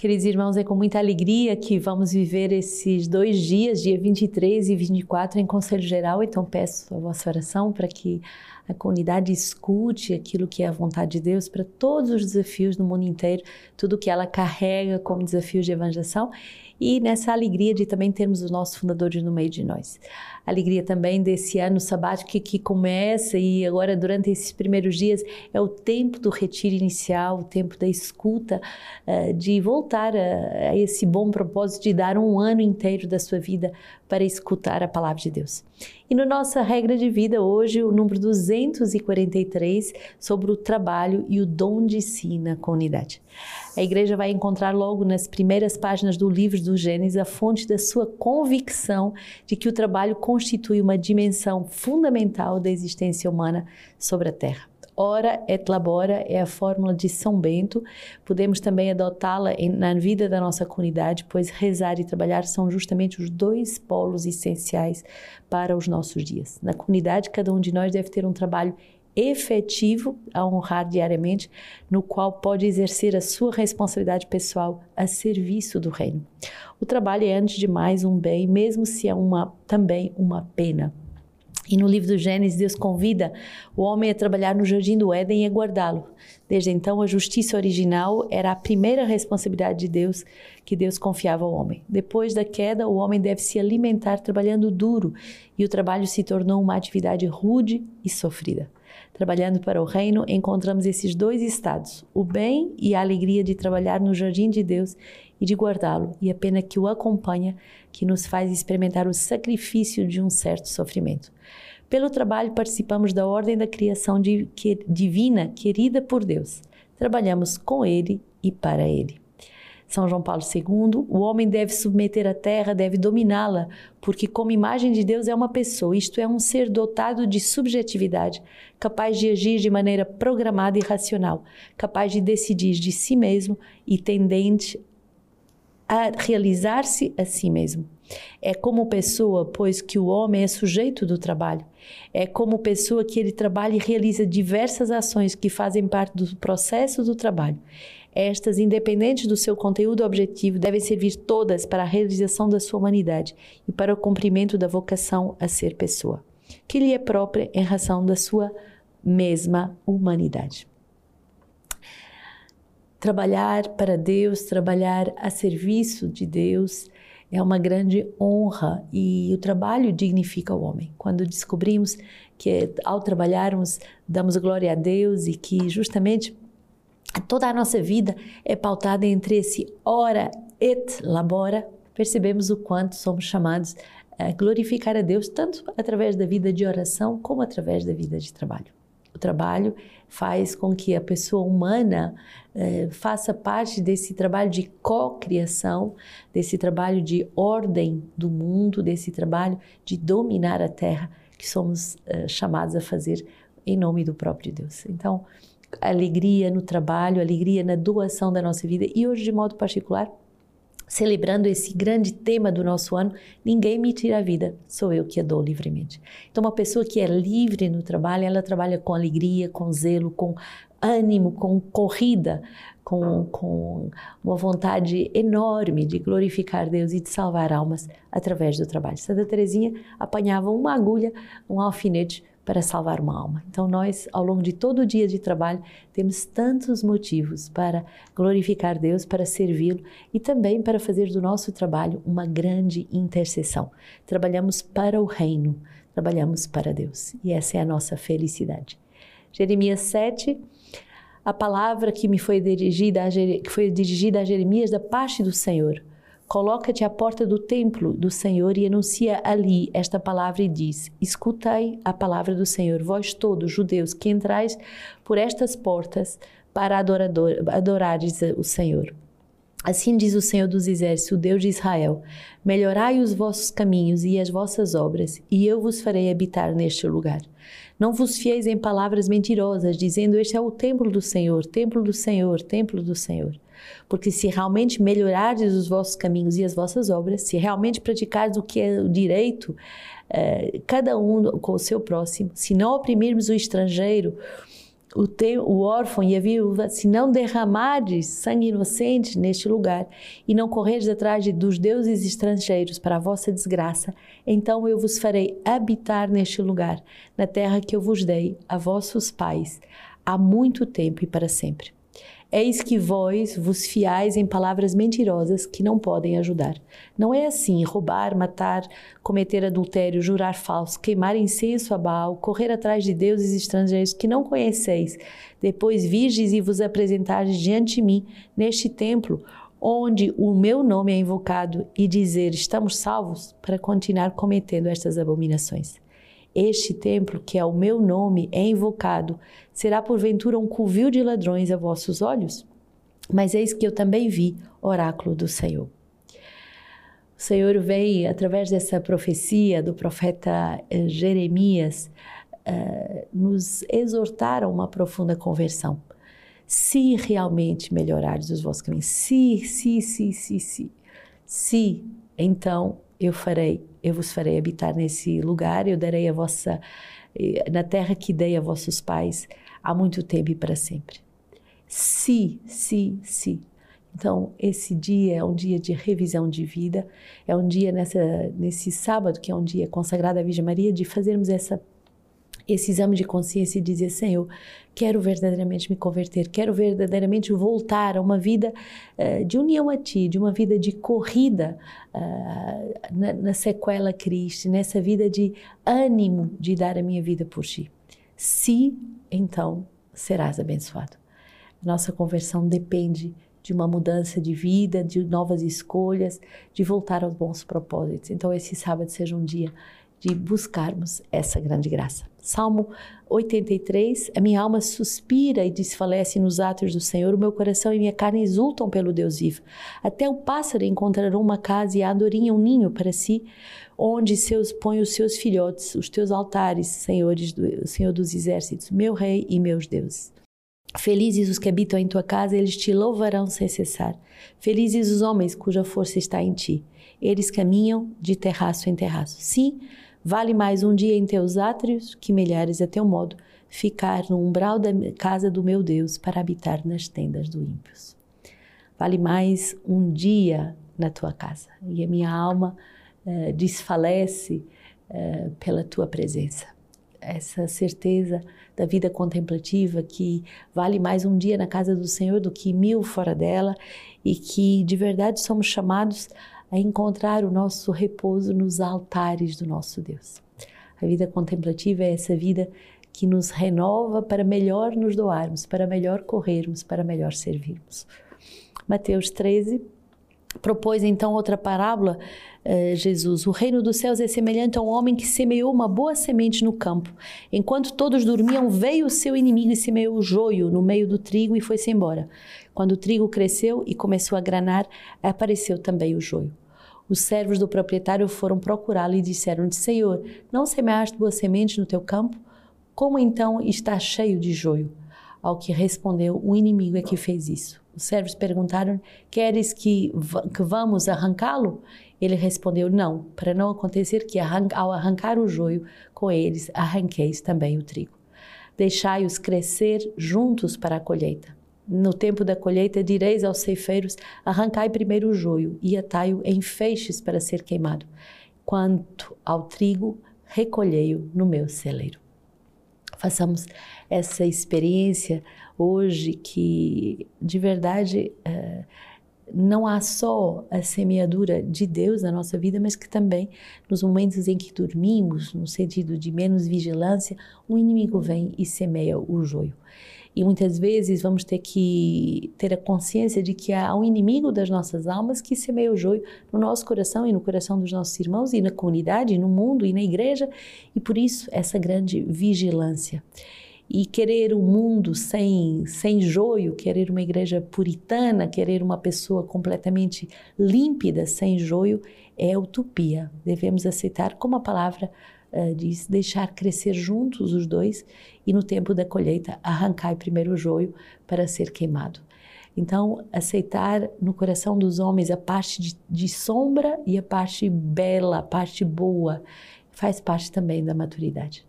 Queridos irmãos, é com muita alegria que vamos viver esses dois dias, dia 23 e 24, em Conselho Geral. Então, peço a vossa oração para que a comunidade escute aquilo que é a vontade de Deus para todos os desafios no mundo inteiro, tudo que ela carrega como desafios de evangelização e nessa alegria de também termos os nossos fundadores no meio de nós. Alegria também desse ano sabático que, que começa e agora durante esses primeiros dias é o tempo do retiro inicial, o tempo da escuta, uh, de voltar a, a esse bom propósito de dar um ano inteiro da sua vida para escutar a palavra de Deus. E na nossa regra de vida hoje, o número 243 sobre o trabalho e o dom de si na comunidade. A igreja vai encontrar logo nas primeiras páginas do livro do Gênesis a fonte da sua convicção de que o trabalho constitui uma dimensão fundamental da existência humana sobre a terra. Ora et labora é a fórmula de São Bento. Podemos também adotá-la na vida da nossa comunidade, pois rezar e trabalhar são justamente os dois polos essenciais para os nossos dias. Na comunidade, cada um de nós deve ter um trabalho efetivo a honrar diariamente, no qual pode exercer a sua responsabilidade pessoal a serviço do reino. O trabalho é antes de mais um bem, mesmo se é uma também uma pena. E no livro do Gênesis, Deus convida o homem a trabalhar no jardim do Éden e a guardá-lo. Desde então, a justiça original era a primeira responsabilidade de Deus que Deus confiava ao homem. Depois da queda, o homem deve se alimentar trabalhando duro e o trabalho se tornou uma atividade rude e sofrida. Trabalhando para o reino, encontramos esses dois estados: o bem e a alegria de trabalhar no jardim de Deus e de guardá-lo, e a pena que o acompanha, que nos faz experimentar o sacrifício de um certo sofrimento. Pelo trabalho, participamos da ordem da criação de, que, divina querida por Deus. Trabalhamos com Ele e para Ele. São João Paulo II, o homem deve submeter a terra, deve dominá-la, porque, como imagem de Deus, é uma pessoa, isto é, um ser dotado de subjetividade, capaz de agir de maneira programada e racional, capaz de decidir de si mesmo e tendente a realizar-se a si mesmo. É como pessoa, pois que o homem é sujeito do trabalho. É como pessoa que ele trabalha e realiza diversas ações que fazem parte do processo do trabalho. Estas, independentes do seu conteúdo objetivo, devem servir todas para a realização da sua humanidade e para o cumprimento da vocação a ser pessoa, que lhe é própria em razão da sua mesma humanidade trabalhar para Deus, trabalhar a serviço de Deus é uma grande honra e o trabalho dignifica o homem. Quando descobrimos que ao trabalharmos damos glória a Deus e que justamente toda a nossa vida é pautada entre esse ora et labora, percebemos o quanto somos chamados a glorificar a Deus tanto através da vida de oração como através da vida de trabalho. O trabalho faz com que a pessoa humana eh, faça parte desse trabalho de co-criação, desse trabalho de ordem do mundo, desse trabalho de dominar a terra que somos eh, chamados a fazer em nome do próprio Deus. Então, alegria no trabalho, alegria na doação da nossa vida e hoje de modo particular celebrando esse grande tema do nosso ano, ninguém me tira a vida, sou eu que a dou livremente. Então, uma pessoa que é livre no trabalho, ela trabalha com alegria, com zelo, com ânimo, com corrida, com, com uma vontade enorme de glorificar Deus e de salvar almas através do trabalho. Santa Teresinha apanhava uma agulha, um alfinete para salvar uma alma. Então, nós, ao longo de todo o dia de trabalho, temos tantos motivos para glorificar Deus, para servi-lo e também para fazer do nosso trabalho uma grande intercessão. Trabalhamos para o reino, trabalhamos para Deus e essa é a nossa felicidade. Jeremias 7, a palavra que me foi dirigida, que foi dirigida a Jeremias da parte do Senhor. Coloca-te à porta do templo do Senhor e anuncia ali esta palavra e diz: Escutai a palavra do Senhor, vós todos, judeus, que entrais por estas portas para adorador, adorares o Senhor. Assim diz o Senhor dos Exércitos, o Deus de Israel: Melhorai os vossos caminhos e as vossas obras, e eu vos farei habitar neste lugar. Não vos fieis em palavras mentirosas, dizendo: Este é o templo do Senhor, templo do Senhor, templo do Senhor. Porque se realmente melhorardes os vossos caminhos e as vossas obras, se realmente praticardes o que é o direito, eh, cada um com o seu próximo, se não oprimirmos o estrangeiro, o, te, o órfão e a viúva, se não derramardes sangue inocente neste lugar e não correres atrás de, dos deuses estrangeiros para a vossa desgraça, então eu vos farei habitar neste lugar, na terra que eu vos dei a vossos pais, há muito tempo e para sempre. Eis que vós vos fiais em palavras mentirosas que não podem ajudar. Não é assim roubar, matar, cometer adultério, jurar falso, queimar incenso a Baal, correr atrás de deuses estrangeiros que não conheceis, depois virges e vos apresentardes diante de mim neste templo, onde o meu nome é invocado, e dizer estamos salvos para continuar cometendo estas abominações. Este templo, que é o meu nome, é invocado. Será porventura um covil de ladrões a vossos olhos? Mas eis que eu também vi oráculo do Senhor. O Senhor veio, através dessa profecia do profeta eh, Jeremias, uh, nos exortar a uma profunda conversão. Se realmente melhorardes os vossos caminhos, se, se, se, se, se, se, então eu farei, eu vos farei habitar nesse lugar, eu darei a vossa na terra que dei a vossos pais há muito tempo e para sempre. Se, se, se. Então, esse dia é um dia de revisão de vida, é um dia nessa, nesse sábado, que é um dia consagrado à Virgem Maria, de fazermos essa esse exame de consciência e dizer: Senhor, quero verdadeiramente me converter, quero verdadeiramente voltar a uma vida uh, de união a Ti, de uma vida de corrida uh, na, na sequela Cristo, nessa vida de ânimo de dar a minha vida por Ti. Se, então, serás abençoado. Nossa conversão depende de uma mudança de vida, de novas escolhas, de voltar aos bons propósitos. Então, esse sábado seja um dia de buscarmos essa grande graça. Salmo 83, a minha alma suspira e desfalece nos atos do Senhor, o meu coração e minha carne exultam pelo Deus vivo. Até o pássaro encontrará uma casa e a andorinha um ninho para si, onde seus põe os seus filhotes, os teus altares, senhores do Senhor dos exércitos, meu rei e meus deuses. Felizes os que habitam em tua casa, eles te louvarão sem cessar. Felizes os homens cuja força está em ti. Eles caminham de terraço em terraço. Sim, Vale mais um dia em teus átrios que milhares a teu modo ficar no umbral da casa do meu Deus para habitar nas tendas do ímpios. Vale mais um dia na tua casa e a minha alma uh, desfalece uh, pela tua presença. Essa certeza da vida contemplativa que vale mais um dia na casa do Senhor do que mil fora dela e que de verdade somos chamados a encontrar o nosso repouso nos altares do nosso Deus. A vida contemplativa é essa vida que nos renova para melhor nos doarmos, para melhor corrermos, para melhor servirmos. Mateus 13 propôs então outra parábola, eh, Jesus. O reino dos céus é semelhante a um homem que semeou uma boa semente no campo. Enquanto todos dormiam, veio o seu inimigo e semeou o joio no meio do trigo e foi-se embora. Quando o trigo cresceu e começou a granar, apareceu também o joio. Os servos do proprietário foram procurá-lo e disseram: Senhor, não semeaste boa semente no teu campo? Como então está cheio de joio? Ao que respondeu: O inimigo é que fez isso. Os servos perguntaram: Queres que, que vamos arrancá-lo? Ele respondeu: Não, para não acontecer que ao arrancar o joio com eles, arranqueis também o trigo. Deixai-os crescer juntos para a colheita. No tempo da colheita, direis aos ceifeiros: arrancai primeiro o joio e atai-o em feixes para ser queimado. Quanto ao trigo, recolhei-o no meu celeiro. Façamos essa experiência hoje que, de verdade, uh, não há só a semeadura de Deus na nossa vida, mas que também nos momentos em que dormimos, no sentido de menos vigilância, o inimigo vem e semeia o joio. E muitas vezes vamos ter que ter a consciência de que há um inimigo das nossas almas que semeia o joio no nosso coração e no coração dos nossos irmãos e na comunidade, e no mundo e na igreja, e por isso essa grande vigilância. E querer um mundo sem, sem joio, querer uma igreja puritana, querer uma pessoa completamente límpida, sem joio, é utopia. Devemos aceitar como a palavra uh, deixar crescer juntos os dois e no tempo da colheita arrancar primeiro o joio para ser queimado. Então, aceitar no coração dos homens a parte de, de, sombra e a parte bela, a parte boa, faz parte também da maturidade.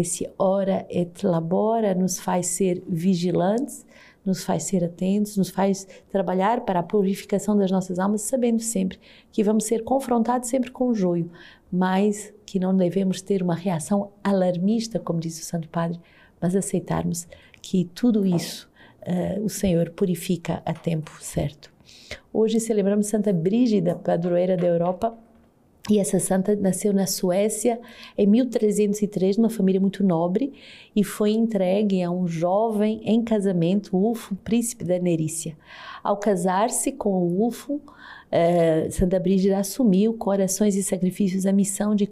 esse ora et labora nos faz ser vigilantes, nos faz ser atentos, nos faz trabalhar para a purificação das nossas almas, sabendo sempre que vamos ser confrontados sempre com o joio, mas que não devemos ter uma reação alarmista, como diz o Santo Padre, mas aceitarmos que tudo isso uh, o Senhor purifica a tempo certo. Hoje celebramos Santa Brígida, padroeira da Europa, e essa santa nasceu na Suécia em 1303, numa família muito nobre, e foi entregue a um jovem em casamento, Ulfo, príncipe da Nerícia. Ao casar-se com Ulfo, eh, Santa Brígida assumiu com orações e sacrifícios a missão de,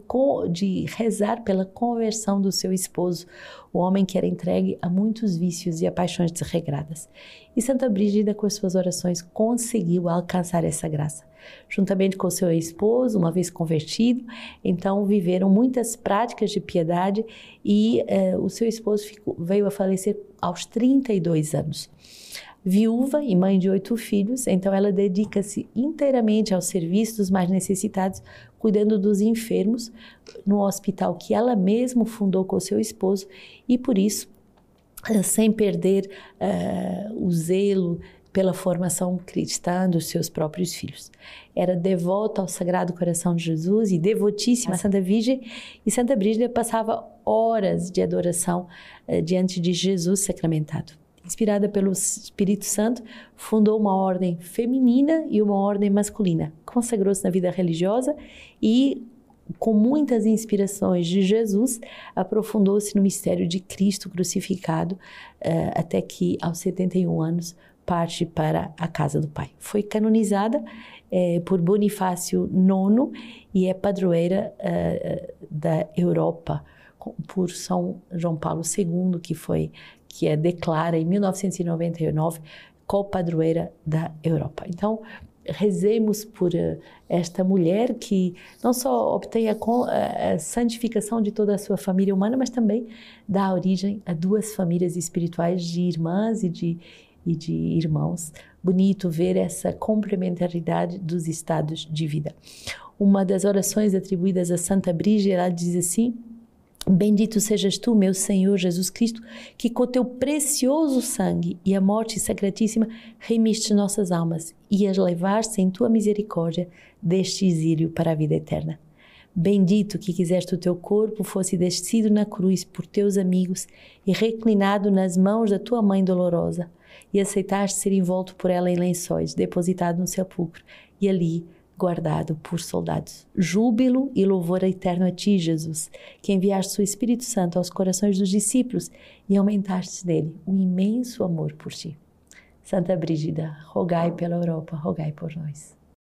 de rezar pela conversão do seu esposo, o homem que era entregue a muitos vícios e a paixões desregradas. E Santa Brígida, com as suas orações, conseguiu alcançar essa graça. Juntamente com seu esposo, uma vez convertido, então viveram muitas práticas de piedade e eh, o seu esposo ficou, veio a falecer aos 32 anos viúva e mãe de oito filhos, então ela dedica-se inteiramente ao serviço dos mais necessitados, cuidando dos enfermos no hospital que ela mesma fundou com seu esposo. E por isso, sem perder uh, o zelo pela formação cristã dos seus próprios filhos. Era devota ao Sagrado Coração de Jesus e devotíssima à Santa Virgem, e Santa Brígida passava horas de adoração uh, diante de Jesus sacramentado inspirada pelo Espírito Santo, fundou uma ordem feminina e uma ordem masculina. Consagrou-se na vida religiosa e, com muitas inspirações de Jesus, aprofundou-se no mistério de Cristo crucificado, uh, até que, aos 71 anos, parte para a casa do Pai. Foi canonizada eh, por Bonifácio IX e é padroeira uh, da Europa por São João Paulo II, que foi que é declara em 1999 co-padroeira da Europa. Então, rezemos por uh, esta mulher que não só obtenha a, a, santificação de toda a sua família humana, mas também dá origem a duas famílias espirituais de irmãs e de, e de irmãos. Bonito ver essa complementaridade dos estados de vida. Uma das orações atribuídas a Santa Brígida, ela diz assim: Bendito sejas tu, meu Senhor Jesus Cristo, que com teu precioso sangue e a morte sacratíssima remiste nossas almas e as levaste em tua misericórdia deste exílio para a vida eterna. Bendito que quiseste o teu corpo fosse descido na cruz por teus amigos e reclinado nas mãos da tua mãe dolorosa, e aceitaste ser envolto por ela em lençóis, depositado no sepulcro, e ali guardado por soldados. Júbilo e louvor eterno a ti, Jesus, que enviaste o Espírito Santo aos corações dos discípulos e aumentaste nele o imenso amor por ti. Santa Brígida, rogai pela Europa, rogai por nós.